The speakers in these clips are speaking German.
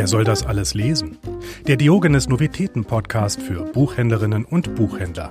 Wer soll das alles lesen? Der Diogenes Novitäten Podcast für Buchhändlerinnen und Buchhändler.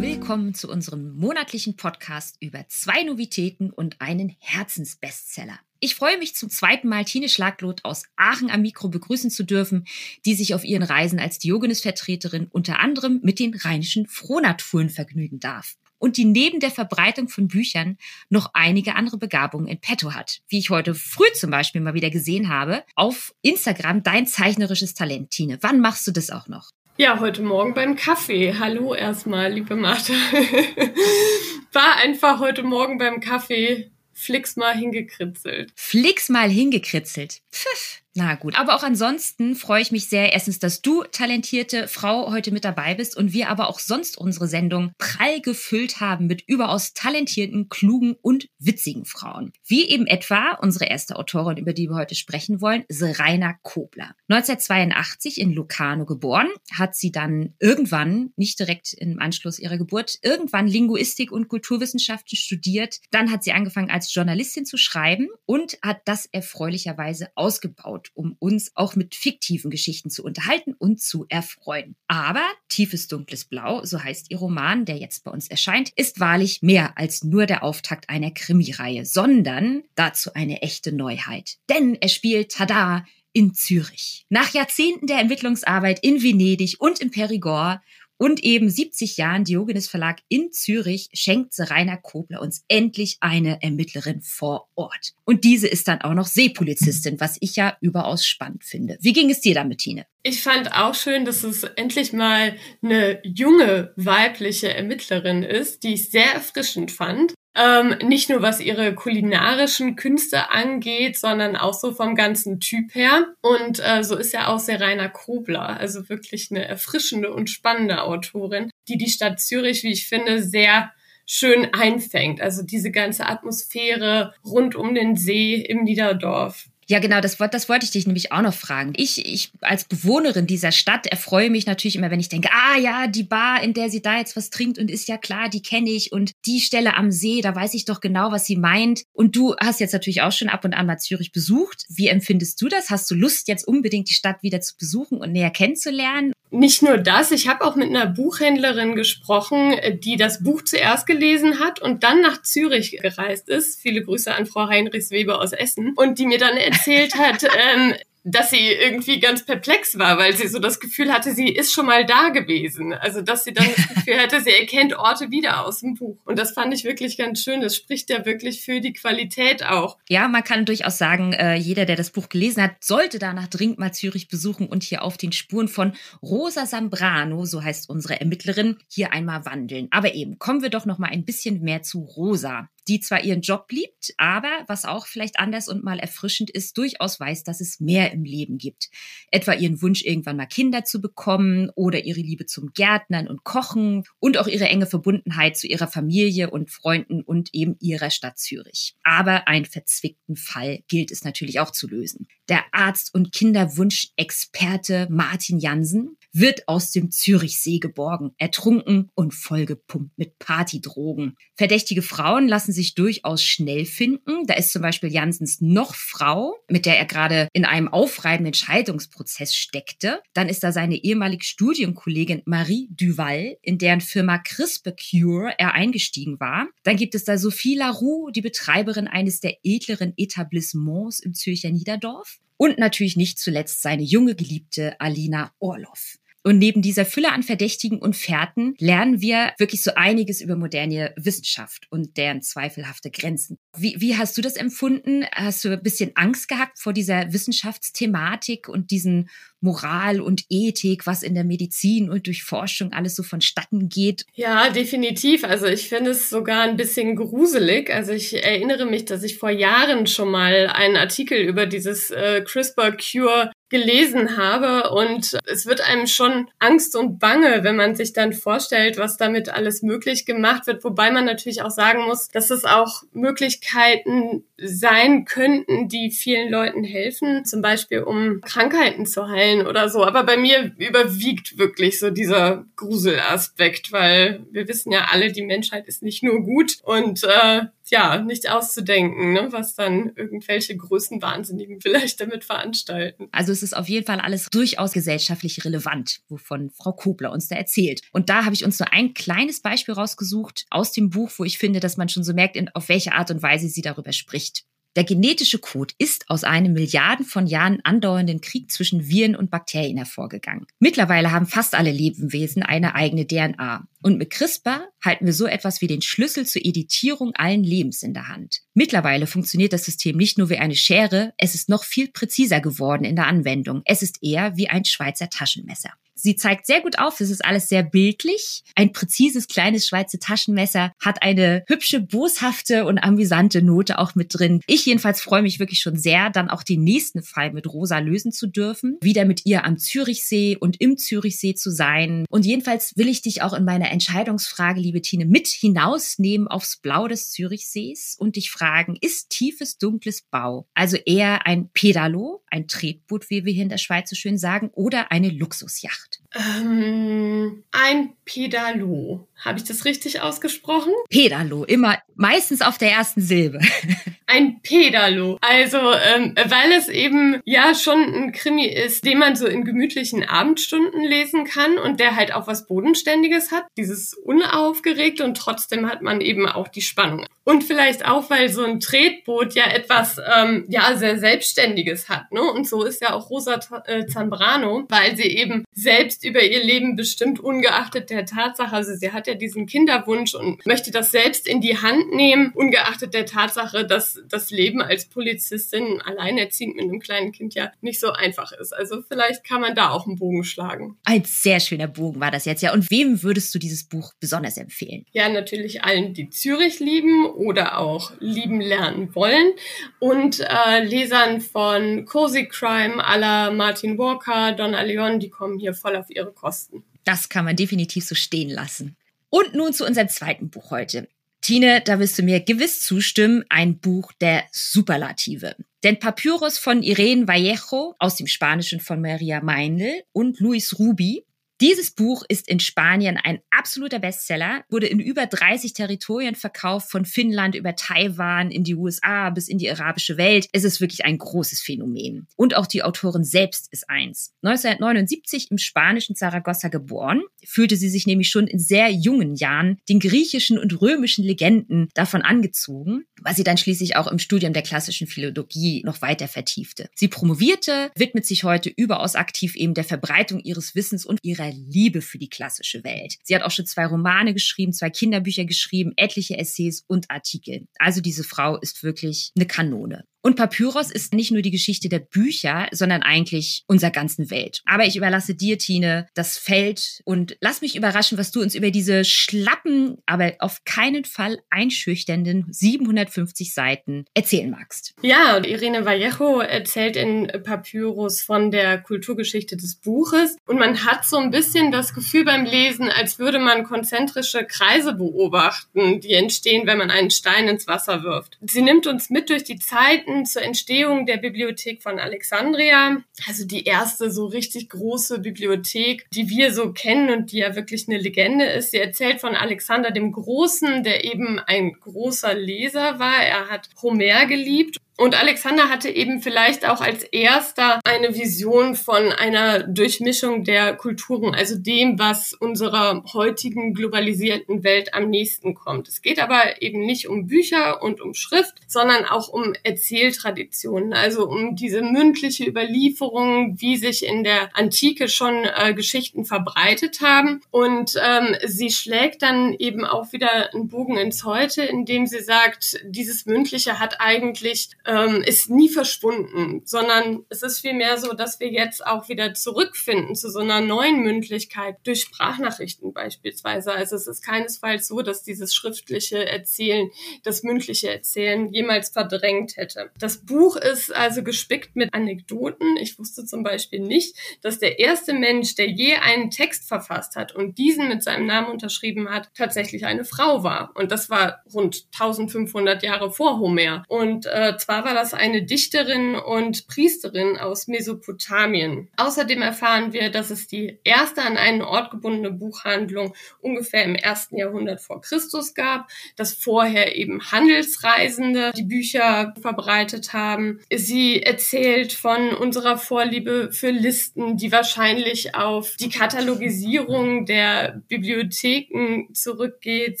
Willkommen zu unserem monatlichen Podcast über zwei Novitäten und einen Herzensbestseller. Ich freue mich zum zweiten Mal Tine Schlaglot aus Aachen am Mikro begrüßen zu dürfen, die sich auf ihren Reisen als Diogenes-Vertreterin unter anderem mit den rheinischen Frohnaturen vergnügen darf und die neben der Verbreitung von Büchern noch einige andere Begabungen in petto hat. Wie ich heute früh zum Beispiel mal wieder gesehen habe, auf Instagram dein zeichnerisches Talent, Tine. Wann machst du das auch noch? Ja, heute Morgen beim Kaffee. Hallo erstmal, liebe Martha. War einfach heute Morgen beim Kaffee Flix mal hingekritzelt. Flix mal hingekritzelt. Pfiff. Na gut, aber auch ansonsten freue ich mich sehr, erstens, dass du, talentierte Frau, heute mit dabei bist und wir aber auch sonst unsere Sendung prall gefüllt haben mit überaus talentierten, klugen und witzigen Frauen. Wie eben etwa unsere erste Autorin, über die wir heute sprechen wollen, Serena Kobler. 1982 in Locarno geboren, hat sie dann irgendwann, nicht direkt im Anschluss ihrer Geburt, irgendwann Linguistik und Kulturwissenschaften studiert. Dann hat sie angefangen als Journalistin zu schreiben und hat das erfreulicherweise ausgebaut aufgebaut, um uns auch mit fiktiven Geschichten zu unterhalten und zu erfreuen. Aber Tiefes dunkles Blau, so heißt ihr Roman, der jetzt bei uns erscheint, ist wahrlich mehr als nur der Auftakt einer Krimireihe, sondern dazu eine echte Neuheit. Denn er spielt, tada, in Zürich. Nach Jahrzehnten der Ermittlungsarbeit in Venedig und im Perigord und eben 70 Jahren Diogenes Verlag in Zürich schenkt Rainer Kobler uns endlich eine Ermittlerin vor Ort. Und diese ist dann auch noch Seepolizistin, was ich ja überaus spannend finde. Wie ging es dir damit, Tine? Ich fand auch schön, dass es endlich mal eine junge weibliche Ermittlerin ist, die ich sehr erfrischend fand. Ähm, nicht nur was ihre kulinarischen Künste angeht, sondern auch so vom ganzen Typ her. Und äh, so ist ja auch Serena Kobler, also wirklich eine erfrischende und spannende Autorin, die die Stadt Zürich, wie ich finde, sehr schön einfängt. Also diese ganze Atmosphäre rund um den See im Niederdorf. Ja, genau, das, das wollte ich dich nämlich auch noch fragen. Ich, ich als Bewohnerin dieser Stadt erfreue mich natürlich immer, wenn ich denke, ah ja, die Bar, in der sie da jetzt was trinkt und ist ja klar, die kenne ich und die Stelle am See, da weiß ich doch genau, was sie meint. Und du hast jetzt natürlich auch schon ab und an mal Zürich besucht. Wie empfindest du das? Hast du Lust, jetzt unbedingt die Stadt wieder zu besuchen und näher kennenzulernen? Nicht nur das, ich habe auch mit einer Buchhändlerin gesprochen, die das Buch zuerst gelesen hat und dann nach Zürich gereist ist. Viele Grüße an Frau Heinrichs Weber aus Essen und die mir dann erzählt hat, ähm, dass sie irgendwie ganz perplex war, weil sie so das Gefühl hatte, sie ist schon mal da gewesen. Also, dass sie dann das Gefühl hatte, sie erkennt Orte wieder aus dem Buch. Und das fand ich wirklich ganz schön. Das spricht ja wirklich für die Qualität auch. Ja, man kann durchaus sagen, äh, jeder, der das Buch gelesen hat, sollte danach dringend mal Zürich besuchen und hier auf den Spuren von Rosa Sambrano, so heißt unsere Ermittlerin, hier einmal wandeln. Aber eben, kommen wir doch noch mal ein bisschen mehr zu Rosa die zwar ihren Job liebt, aber was auch vielleicht anders und mal erfrischend ist, durchaus weiß, dass es mehr im Leben gibt. Etwa ihren Wunsch, irgendwann mal Kinder zu bekommen oder ihre Liebe zum Gärtnern und Kochen und auch ihre enge Verbundenheit zu ihrer Familie und Freunden und eben ihrer Stadt Zürich. Aber einen verzwickten Fall gilt es natürlich auch zu lösen. Der Arzt und Kinderwunschexperte Martin Jansen wird aus dem Zürichsee geborgen, ertrunken und vollgepumpt mit Partydrogen. Verdächtige Frauen lassen sich durchaus schnell finden. Da ist zum Beispiel Jansens noch Frau, mit der er gerade in einem aufreibenden Scheidungsprozess steckte. Dann ist da seine ehemalige Studienkollegin Marie Duval, in deren Firma CRISPR Cure er eingestiegen war. Dann gibt es da Sophie Laroux, die Betreiberin eines der edleren Etablissements im Zürcher Niederdorf. Und natürlich nicht zuletzt seine junge Geliebte Alina Orloff. Und neben dieser Fülle an Verdächtigen und Fährten lernen wir wirklich so einiges über moderne Wissenschaft und deren zweifelhafte Grenzen. Wie, wie hast du das empfunden? Hast du ein bisschen Angst gehabt vor dieser Wissenschaftsthematik und diesen Moral und Ethik, was in der Medizin und durch Forschung alles so vonstatten geht? Ja, definitiv. Also ich finde es sogar ein bisschen gruselig. Also ich erinnere mich, dass ich vor Jahren schon mal einen Artikel über dieses äh, CRISPR-Cure gelesen habe. Und es wird einem schon Angst und Bange, wenn man sich dann vorstellt, was damit alles möglich gemacht wird, wobei man natürlich auch sagen muss, dass es auch Möglichkeiten sein könnten, die vielen Leuten helfen, zum Beispiel um Krankheiten zu heilen oder so. Aber bei mir überwiegt wirklich so dieser Gruselaspekt, weil wir wissen ja alle, die Menschheit ist nicht nur gut. Und äh, ja nicht auszudenken, ne, was dann irgendwelche Größenwahnsinnigen vielleicht damit veranstalten. Also es ist auf jeden Fall alles durchaus gesellschaftlich relevant, wovon Frau Kobler uns da erzählt. Und da habe ich uns nur ein kleines Beispiel rausgesucht aus dem Buch, wo ich finde, dass man schon so merkt, auf welche Art und Weise sie darüber spricht. Der genetische Code ist aus einem Milliarden von Jahren andauernden Krieg zwischen Viren und Bakterien hervorgegangen. Mittlerweile haben fast alle Lebewesen eine eigene DNA. Und mit CRISPR halten wir so etwas wie den Schlüssel zur Editierung allen Lebens in der Hand. Mittlerweile funktioniert das System nicht nur wie eine Schere, es ist noch viel präziser geworden in der Anwendung. Es ist eher wie ein Schweizer Taschenmesser. Sie zeigt sehr gut auf, es ist alles sehr bildlich. Ein präzises kleines Schweizer Taschenmesser hat eine hübsche, boshafte und amüsante Note auch mit drin. Ich jedenfalls freue mich wirklich schon sehr, dann auch den nächsten Fall mit Rosa lösen zu dürfen. Wieder mit ihr am Zürichsee und im Zürichsee zu sein. Und jedenfalls will ich dich auch in meiner Entscheidungsfrage, liebe Tine, mit hinausnehmen aufs Blau des Zürichsees und dich fragen, ist tiefes, dunkles Bau also eher ein Pedalo, ein Tretboot, wie wir hier in der Schweiz so schön sagen, oder eine Luxusjacht? Ähm, ein Pedalo. Habe ich das richtig ausgesprochen? Pedalo, immer meistens auf der ersten Silbe. ein Pedalo. Also, ähm, weil es eben ja schon ein Krimi ist, den man so in gemütlichen Abendstunden lesen kann und der halt auch was Bodenständiges hat. Dieses unaufgeregte und trotzdem hat man eben auch die Spannung. Und vielleicht auch, weil so ein Tretboot ja etwas ähm, ja sehr Selbstständiges hat. Ne? Und so ist ja auch Rosa äh, Zambrano, weil sie eben selbst über ihr Leben bestimmt, ungeachtet der Tatsache, also sie hat ja diesen Kinderwunsch und möchte das selbst in die Hand nehmen, ungeachtet der Tatsache, dass das Leben als Polizistin alleinerziehend mit einem kleinen Kind ja nicht so einfach ist. Also vielleicht kann man da auch einen Bogen schlagen. Ein sehr schöner Bogen war das jetzt ja. Und wem würdest du dieses Buch besonders empfehlen? Ja, natürlich allen, die Zürich lieben oder auch lieben lernen wollen und äh, Lesern von Cozy Crime à la Martin Walker, Donna Leon, die kommen hier voll auf ihre Kosten. Das kann man definitiv so stehen lassen. Und nun zu unserem zweiten Buch heute. Tine, da wirst du mir gewiss zustimmen, ein Buch der Superlative. Denn Papyrus von Irene Vallejo aus dem Spanischen von Maria Meindl und Luis Rubi dieses Buch ist in Spanien ein absoluter Bestseller, wurde in über 30 Territorien verkauft, von Finnland über Taiwan in die USA bis in die arabische Welt. Es ist wirklich ein großes Phänomen. Und auch die Autorin selbst ist eins. 1979 im spanischen Zaragoza geboren, fühlte sie sich nämlich schon in sehr jungen Jahren den griechischen und römischen Legenden davon angezogen, was sie dann schließlich auch im Studium der klassischen Philologie noch weiter vertiefte. Sie promovierte, widmet sich heute überaus aktiv eben der Verbreitung ihres Wissens und ihrer Liebe für die klassische Welt. Sie hat auch schon zwei Romane geschrieben, zwei Kinderbücher geschrieben, etliche Essays und Artikel. Also diese Frau ist wirklich eine Kanone. Und Papyrus ist nicht nur die Geschichte der Bücher, sondern eigentlich unserer ganzen Welt. Aber ich überlasse dir, Tine, das Feld und lass mich überraschen, was du uns über diese schlappen, aber auf keinen Fall einschüchternden 750 Seiten erzählen magst. Ja, Irene Vallejo erzählt in Papyrus von der Kulturgeschichte des Buches und man hat so ein bisschen das Gefühl beim Lesen, als würde man konzentrische Kreise beobachten, die entstehen, wenn man einen Stein ins Wasser wirft. Sie nimmt uns mit durch die Zeiten, Zeiten zur Entstehung der Bibliothek von Alexandria. Also die erste so richtig große Bibliothek, die wir so kennen und die ja wirklich eine Legende ist. Sie erzählt von Alexander dem Großen, der eben ein großer Leser war. Er hat Homer geliebt und Alexander hatte eben vielleicht auch als erster eine Vision von einer Durchmischung der Kulturen, also dem, was unserer heutigen globalisierten Welt am nächsten kommt. Es geht aber eben nicht um Bücher und um Schrift, sondern auch um Erzähltraditionen, also um diese mündliche Überlieferung, wie sich in der Antike schon äh, Geschichten verbreitet haben. Und ähm, sie schlägt dann eben auch wieder einen Bogen ins Heute, indem sie sagt, dieses Mündliche hat eigentlich ähm, ist nie verschwunden, sondern es ist vielmehr so, dass wir jetzt auch wieder zurückfinden zu so einer neuen Mündlichkeit durch Sprachnachrichten beispielsweise. Also es ist keinesfalls so, dass dieses schriftliche Erzählen, das mündliche Erzählen jemals verdrängt hätte. Das Buch ist also gespickt mit Anekdoten. Ich wusste zum Beispiel nicht, dass der erste Mensch, der je einen Text verfasst hat und diesen mit seinem Namen unterschrieben hat, tatsächlich eine Frau war. Und das war rund 1500 Jahre vor Homer. Und äh, zwar war das eine Dichterin und Priesterin aus Mesopotamien. Außerdem erfahren wir, dass es die erste an einen Ort gebundene Buchhandlung ungefähr im ersten Jahrhundert vor Christus gab, dass vorher eben Handelsreisende die Bücher verbreitet haben. Sie erzählt von unserer Vorliebe für Listen, die wahrscheinlich auf die Katalogisierung der Bibliotheken zurückgeht.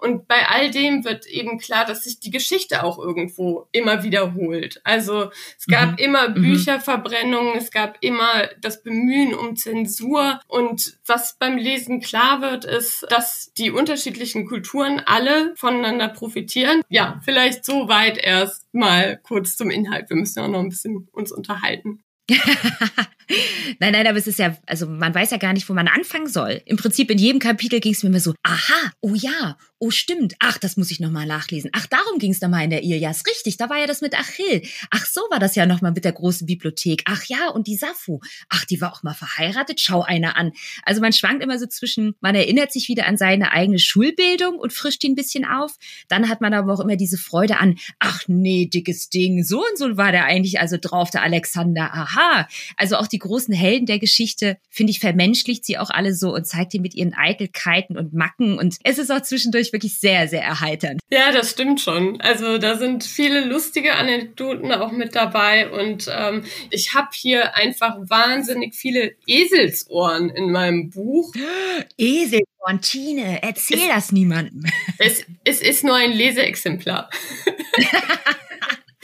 Und bei all dem wird eben klar, dass sich die Geschichte auch irgendwo immer wiederholt. Also es gab mhm. immer mhm. Bücherverbrennungen, es gab immer das Bemühen um Zensur. Und was beim Lesen klar wird, ist, dass die unterschiedlichen Kulturen alle voneinander profitieren. Ja, vielleicht so weit erst mal kurz zum Inhalt. Wir müssen ja auch noch ein bisschen uns unterhalten. nein, nein, aber es ist ja, also man weiß ja gar nicht, wo man anfangen soll. Im Prinzip in jedem Kapitel ging es mir immer so, aha, oh ja, oh stimmt, ach, das muss ich nochmal nachlesen. Ach, darum ging es mal in der Ilias. Richtig, da war ja das mit Achill. Ach, so war das ja nochmal mit der großen Bibliothek. Ach ja, und die Sappho. Ach, die war auch mal verheiratet. Schau einer an. Also man schwankt immer so zwischen, man erinnert sich wieder an seine eigene Schulbildung und frischt die ein bisschen auf. Dann hat man aber auch immer diese Freude an, ach nee, dickes Ding, so und so war der eigentlich also drauf, der Alexander. Aha. Also auch die großen Helden der Geschichte, finde ich, vermenschlicht sie auch alle so und zeigt die mit ihren Eitelkeiten und Macken. Und es ist auch zwischendurch ich wirklich sehr, sehr erheiternd. Ja, das stimmt schon. Also da sind viele lustige Anekdoten auch mit dabei und ähm, ich habe hier einfach wahnsinnig viele Eselsohren in meinem Buch. Eselsohren, Tine, erzähl es, das niemandem. Es, es ist nur ein Leseexemplar.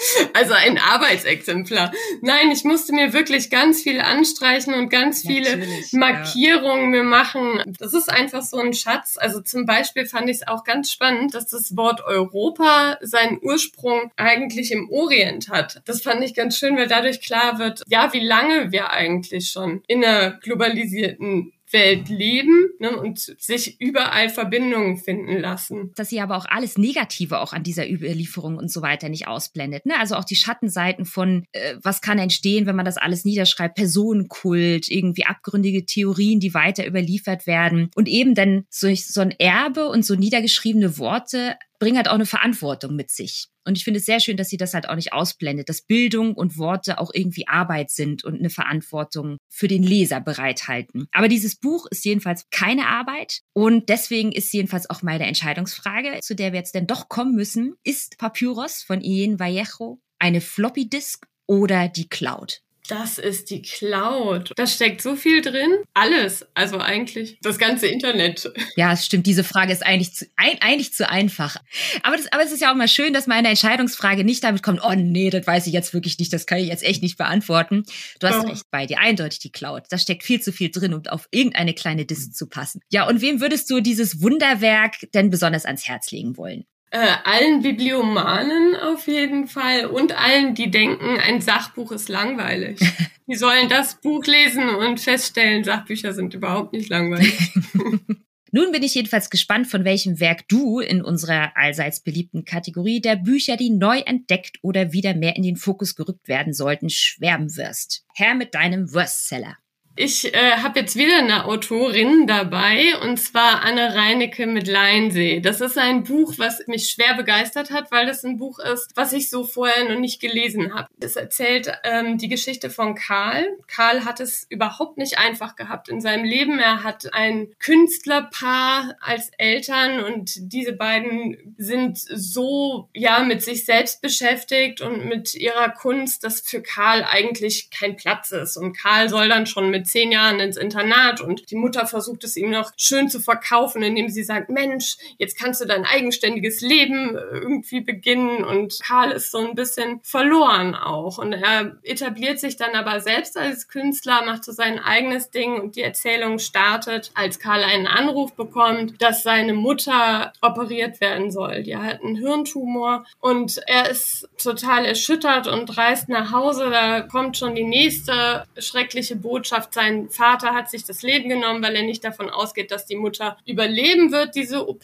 Also ein Arbeitsexemplar. Nein, ich musste mir wirklich ganz viel anstreichen und ganz viele Natürlich, Markierungen ja. mir machen. Das ist einfach so ein Schatz. Also zum Beispiel fand ich es auch ganz spannend, dass das Wort Europa seinen Ursprung eigentlich im Orient hat. Das fand ich ganz schön, weil dadurch klar wird, ja, wie lange wir eigentlich schon in einer globalisierten Welt leben ne, und sich überall Verbindungen finden lassen. Dass sie aber auch alles Negative auch an dieser Überlieferung und so weiter nicht ausblendet. Ne? Also auch die Schattenseiten von, äh, was kann entstehen, wenn man das alles niederschreibt, Personenkult, irgendwie abgründige Theorien, die weiter überliefert werden. Und eben dann so, so ein Erbe und so niedergeschriebene Worte bringen halt auch eine Verantwortung mit sich. Und ich finde es sehr schön, dass sie das halt auch nicht ausblendet, dass Bildung und Worte auch irgendwie Arbeit sind und eine Verantwortung für den Leser bereithalten. Aber dieses Buch ist jedenfalls keine Arbeit und deswegen ist jedenfalls auch meine Entscheidungsfrage, zu der wir jetzt denn doch kommen müssen, ist Papyrus von Ian Vallejo eine Floppy Disk oder die Cloud? Das ist die Cloud. Da steckt so viel drin. Alles. Also eigentlich das ganze Internet. Ja, es stimmt. Diese Frage ist eigentlich zu, ein, eigentlich zu einfach. Aber, das, aber es ist ja auch mal schön, dass meine Entscheidungsfrage nicht damit kommt, oh nee, das weiß ich jetzt wirklich nicht, das kann ich jetzt echt nicht beantworten. Du hast oh. recht bei dir. Eindeutig die Cloud. Da steckt viel zu viel drin, um auf irgendeine kleine Disk zu passen. Ja, und wem würdest du dieses Wunderwerk denn besonders ans Herz legen wollen? Äh, allen Bibliomanen auf jeden Fall und allen, die denken, ein Sachbuch ist langweilig. die sollen das Buch lesen und feststellen, Sachbücher sind überhaupt nicht langweilig. Nun bin ich jedenfalls gespannt, von welchem Werk du in unserer allseits beliebten Kategorie der Bücher, die neu entdeckt oder wieder mehr in den Fokus gerückt werden sollten, schwärmen wirst. Herr mit deinem Worstseller. Ich äh, habe jetzt wieder eine Autorin dabei und zwar Anne Reinecke mit Leinsee. Das ist ein Buch, was mich schwer begeistert hat, weil das ein Buch ist, was ich so vorher noch nicht gelesen habe. Es erzählt ähm, die Geschichte von Karl. Karl hat es überhaupt nicht einfach gehabt in seinem Leben. Er hat ein Künstlerpaar als Eltern und diese beiden sind so ja mit sich selbst beschäftigt und mit ihrer Kunst, dass für Karl eigentlich kein Platz ist und Karl soll dann schon mit mit zehn Jahren ins Internat und die Mutter versucht es ihm noch schön zu verkaufen, indem sie sagt, Mensch, jetzt kannst du dein eigenständiges Leben äh, irgendwie beginnen und Karl ist so ein bisschen verloren auch und er etabliert sich dann aber selbst als Künstler, macht so sein eigenes Ding und die Erzählung startet, als Karl einen Anruf bekommt, dass seine Mutter operiert werden soll. Die hat einen Hirntumor und er ist total erschüttert und reist nach Hause. Da kommt schon die nächste schreckliche Botschaft sein Vater hat sich das Leben genommen, weil er nicht davon ausgeht, dass die Mutter überleben wird, diese OP,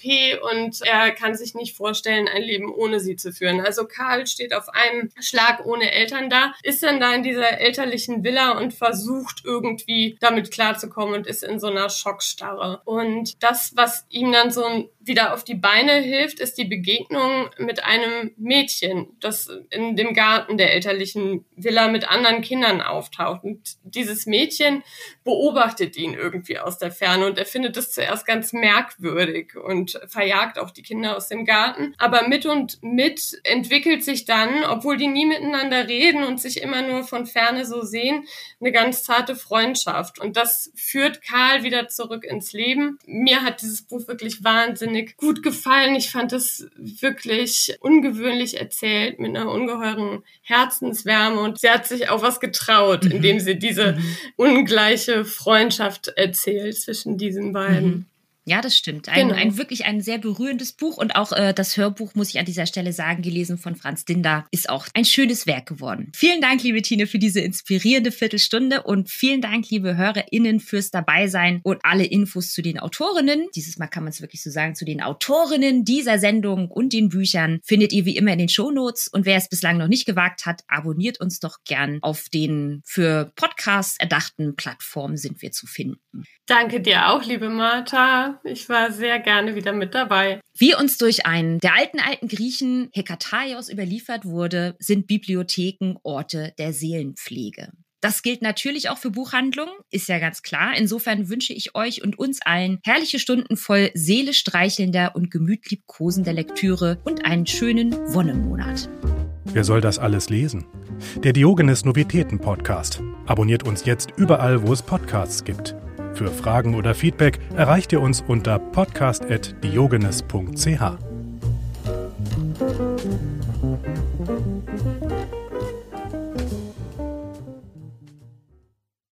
und er kann sich nicht vorstellen, ein Leben ohne sie zu führen. Also Karl steht auf einem Schlag ohne Eltern da, ist dann da in dieser elterlichen Villa und versucht irgendwie damit klarzukommen und ist in so einer Schockstarre. Und das, was ihm dann so ein wieder auf die Beine hilft, ist die Begegnung mit einem Mädchen, das in dem Garten der elterlichen Villa mit anderen Kindern auftaucht. Und dieses Mädchen beobachtet ihn irgendwie aus der Ferne und er findet es zuerst ganz merkwürdig und verjagt auch die Kinder aus dem Garten. Aber mit und mit entwickelt sich dann, obwohl die nie miteinander reden und sich immer nur von Ferne so sehen, eine ganz zarte Freundschaft. Und das führt Karl wieder zurück ins Leben. Mir hat dieses Buch wirklich wahnsinnig gut gefallen. Ich fand es wirklich ungewöhnlich erzählt mit einer ungeheuren Herzenswärme und sie hat sich auch was getraut, mhm. indem sie diese mhm. Freundschaft erzählt zwischen diesen beiden. Mhm. Ja, das stimmt. Ein, genau. ein wirklich ein sehr berührendes Buch und auch äh, das Hörbuch, muss ich an dieser Stelle sagen, gelesen von Franz Dinder, ist auch ein schönes Werk geworden. Vielen Dank, liebe Tine, für diese inspirierende Viertelstunde und vielen Dank, liebe HörerInnen, fürs Dabeisein und alle Infos zu den Autorinnen. Dieses Mal kann man es wirklich so sagen, zu den Autorinnen dieser Sendung und den Büchern findet ihr wie immer in den Shownotes. Und wer es bislang noch nicht gewagt hat, abonniert uns doch gern auf den für Podcasts erdachten Plattformen sind wir zu finden. Danke dir auch, liebe Martha. Ich war sehr gerne wieder mit dabei. Wie uns durch einen der alten, alten Griechen Hekataios überliefert wurde, sind Bibliotheken Orte der Seelenpflege. Das gilt natürlich auch für Buchhandlungen, ist ja ganz klar. Insofern wünsche ich euch und uns allen herrliche Stunden voll seelestreichelnder und gemütliebkosender Lektüre und einen schönen Wonnemonat. Wer soll das alles lesen? Der Diogenes Novitäten Podcast. Abonniert uns jetzt überall, wo es Podcasts gibt. Für Fragen oder Feedback erreicht ihr uns unter podcast.diogenes.ch.